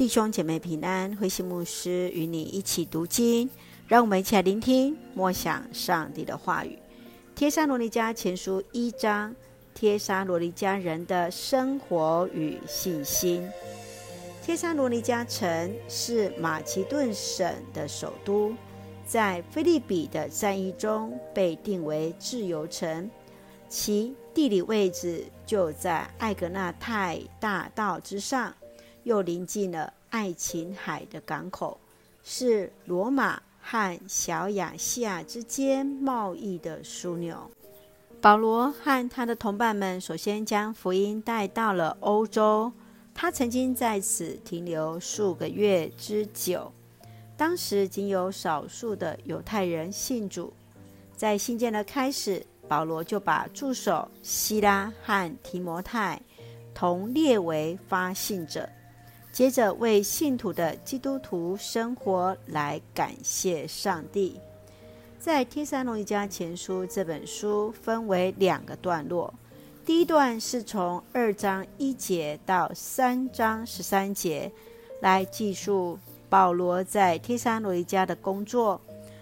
弟兄姐妹平安，灰心牧师与你一起读经，让我们一起来聆听默想上帝的话语。帖撒罗尼迦前书一章，帖撒罗尼迦人的生活与信心。帖撒罗尼迦城是马其顿省的首都，在菲利比的战役中被定为自由城，其地理位置就在艾格纳泰大道之上。又临近了爱琴海的港口，是罗马和小亚细亚之间贸易的枢纽。保罗和他的同伴们首先将福音带到了欧洲，他曾经在此停留数个月之久。当时仅有少数的犹太人信主。在信件的开始，保罗就把助手希拉和提摩太同列为发信者。接着为信徒的基督徒生活来感谢上帝。在《天山罗尼迦前书》这本书分为两个段落，第一段是从二章一节到三章十三节，来记述保罗在天山罗尼迦的工作，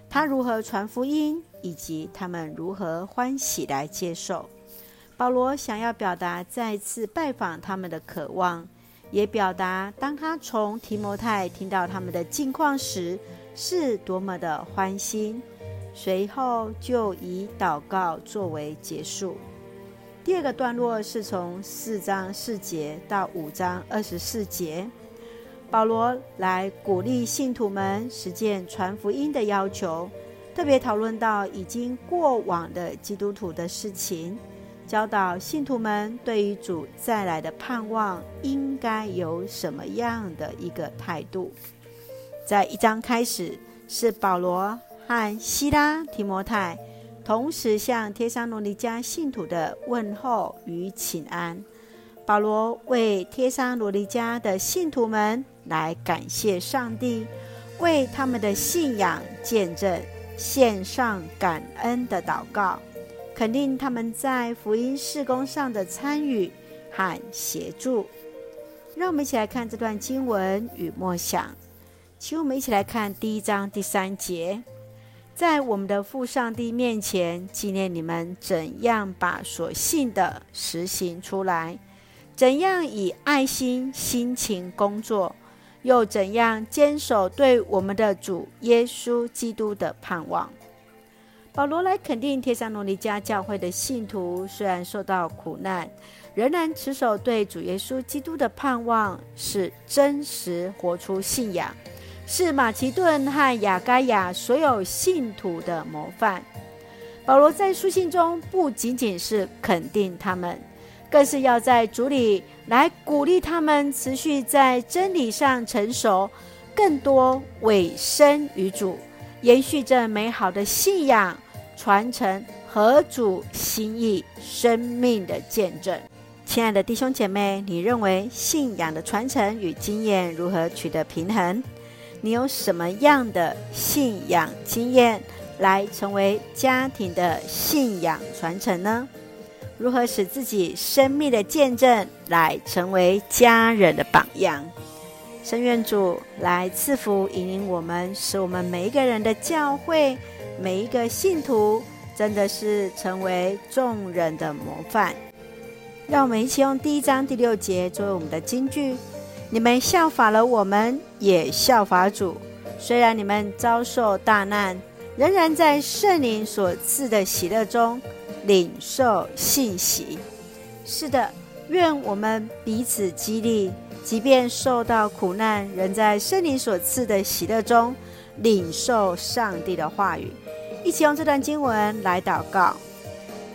他如何传福音，以及他们如何欢喜来接受。保罗想要表达再次拜访他们的渴望。也表达，当他从提摩太听到他们的近况时，是多么的欢欣。随后就以祷告作为结束。第二个段落是从四章四节到五章二十四节，保罗来鼓励信徒们实践传福音的要求，特别讨论到已经过往的基督徒的事情。教导信徒们对于主再来的盼望应该有什么样的一个态度。在一章开始是保罗和西拉、提摩太同时向帖撒罗尼迦信徒的问候与请安。保罗为帖撒罗尼迦的信徒们来感谢上帝，为他们的信仰见证献上感恩的祷告。肯定他们在福音事工上的参与和协助。让我们一起来看这段经文与默想。请我们一起来看第一章第三节：在我们的父上帝面前纪念你们怎样把所信的实行出来，怎样以爱心辛勤工作，又怎样坚守对我们的主耶稣基督的盼望。保罗来肯定帖撒罗尼迦教会的信徒，虽然受到苦难，仍然持守对主耶稣基督的盼望，是真实活出信仰，是马其顿和亚该亚所有信徒的模范。保罗在书信中不仅仅是肯定他们，更是要在主里来鼓励他们，持续在真理上成熟，更多委身于主，延续着美好的信仰。传承合主心意生命的见证。亲爱的弟兄姐妹，你认为信仰的传承与经验如何取得平衡？你有什么样的信仰经验来成为家庭的信仰传承呢？如何使自己生命的见证来成为家人的榜样？圣愿主来赐福引领我们，使我们每一个人的教会。每一个信徒真的是成为众人的模范。让我们一起用第一章第六节作为我们的金句：你们效法了我们，也效法主。虽然你们遭受大难，仍然在圣灵所赐的喜乐中领受信息。是的，愿我们彼此激励，即便受到苦难，仍在圣灵所赐的喜乐中领受上帝的话语。一起用这段经文来祷告，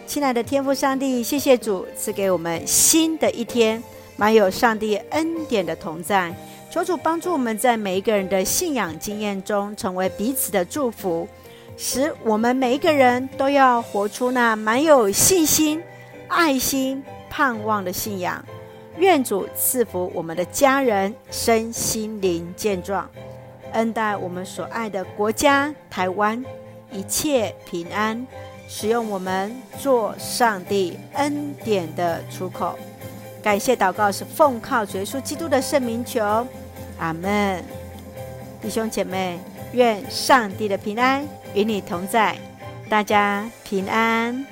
亲爱的天父上帝，谢谢主赐给我们新的一天，满有上帝恩典的同在。求主帮助我们在每一个人的信仰经验中，成为彼此的祝福，使我们每一个人都要活出那满有信心、爱心、盼望的信仰。愿主赐福我们的家人身心灵健壮，恩待我们所爱的国家台湾。一切平安，使用我们做上帝恩典的出口。感谢祷告是奉靠主耶稣基督的圣名求，阿门。弟兄姐妹，愿上帝的平安与你同在，大家平安。